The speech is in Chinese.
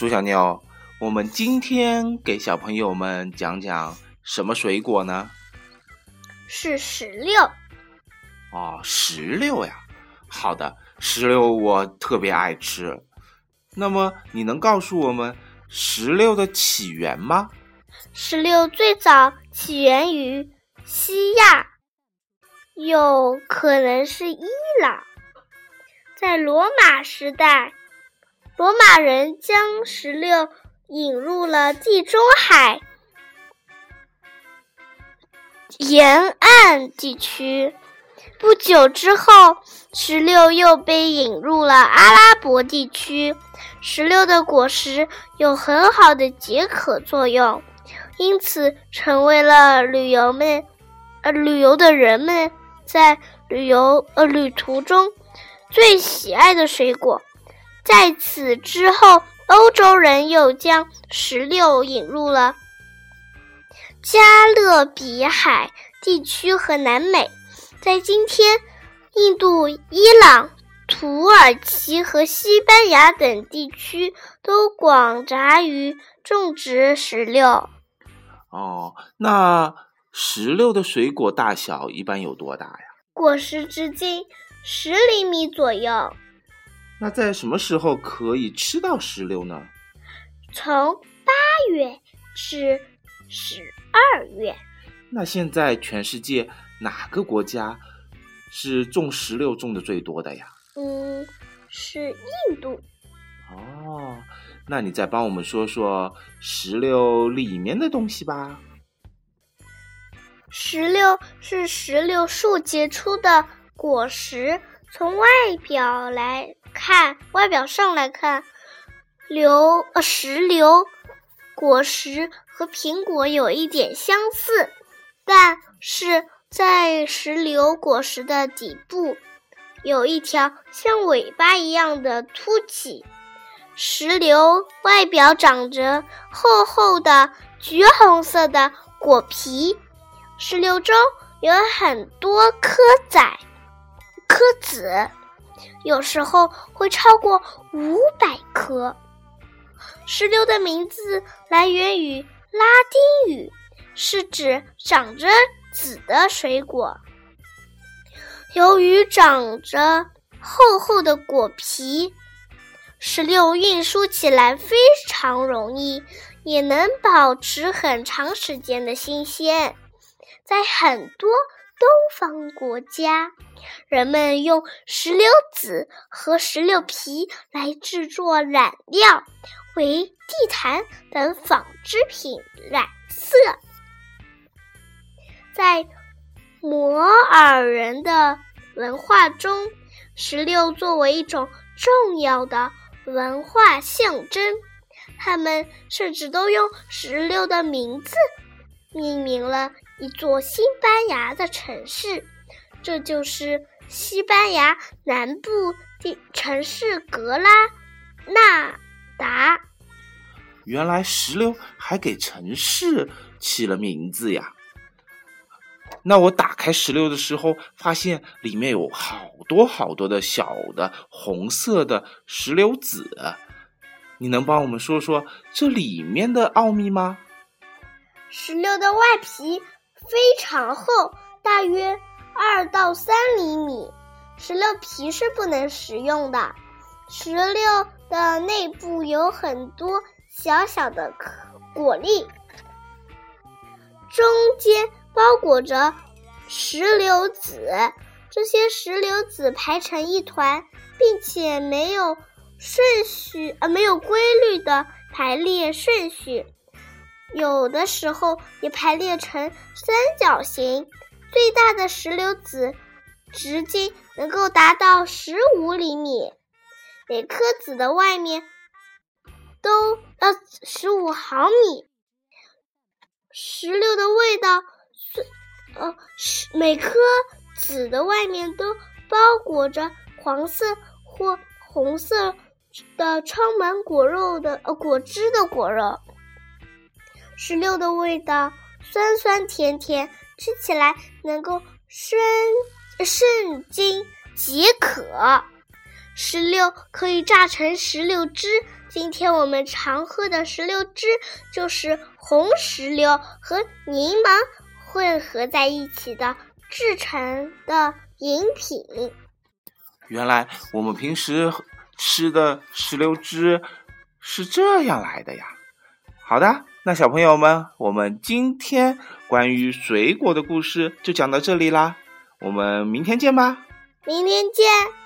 朱小妞，我们今天给小朋友们讲讲什么水果呢？是石榴。哦，石榴呀。好的，石榴我特别爱吃。那么，你能告诉我们石榴的起源吗？石榴最早起源于西亚，有可能是伊朗。在罗马时代，罗马人将石榴引入了地中海沿岸地区。不久之后，石榴又被引入了阿拉伯地区。石榴的果实有很好的解渴作用，因此成为了旅游们呃旅游的人们在旅游呃旅途中最喜爱的水果。在此之后，欧洲人又将石榴引入了加勒比海地区和南美。在今天，印度、伊朗。土耳其和西班牙等地区都广杂于种植石榴。哦，那石榴的水果大小一般有多大呀？果实直径十厘米左右。那在什么时候可以吃到石榴呢？从八月至十二月。那现在全世界哪个国家是种石榴种的最多的呀？嗯，是印度。哦，那你再帮我们说说石榴里面的东西吧。石榴是石榴树结出的果实，从外表来看，外表上来看，榴呃石榴果实和苹果有一点相似，但是在石榴果实的底部。有一条像尾巴一样的凸起，石榴外表长着厚厚的橘红色的果皮，石榴中有很多颗仔、颗籽，有时候会超过五百颗。石榴的名字来源于拉丁语，是指长着籽的水果。由于长着厚厚的果皮，石榴运输起来非常容易，也能保持很长时间的新鲜。在很多东方国家，人们用石榴籽和石榴皮来制作染料，为地毯等纺织品染色。在摩尔人的文化中，石榴作为一种重要的文化象征，他们甚至都用石榴的名字命名了一座西班牙的城市，这就是西班牙南部的城市格拉纳达。原来石榴还给城市起了名字呀！那我打开石榴的时候，发现里面有好多好多的小的红色的石榴籽。你能帮我们说说这里面的奥秘吗？石榴的外皮非常厚，大约二到三厘米。石榴皮是不能食用的。石榴的内部有很多小小的果粒，中间。包裹着石榴籽，这些石榴籽排成一团，并且没有顺序，呃，没有规律的排列顺序，有的时候也排列成三角形。最大的石榴籽直径能够达到十五厘米，每颗籽的外面都要十五毫米。石榴的味道。是呃，每颗籽的外面都包裹着黄色或红色的充满果肉的呃果汁的果肉。石榴的味道酸酸甜甜，吃起来能够生肾精解渴。石榴可以榨成石榴汁。今天我们常喝的石榴汁就是红石榴和柠檬混合在一起的制成的饮品。原来我们平时吃的石榴汁是这样来的呀！好的，那小朋友们，我们今天关于水果的故事就讲到这里啦，我们明天见吧！明天见。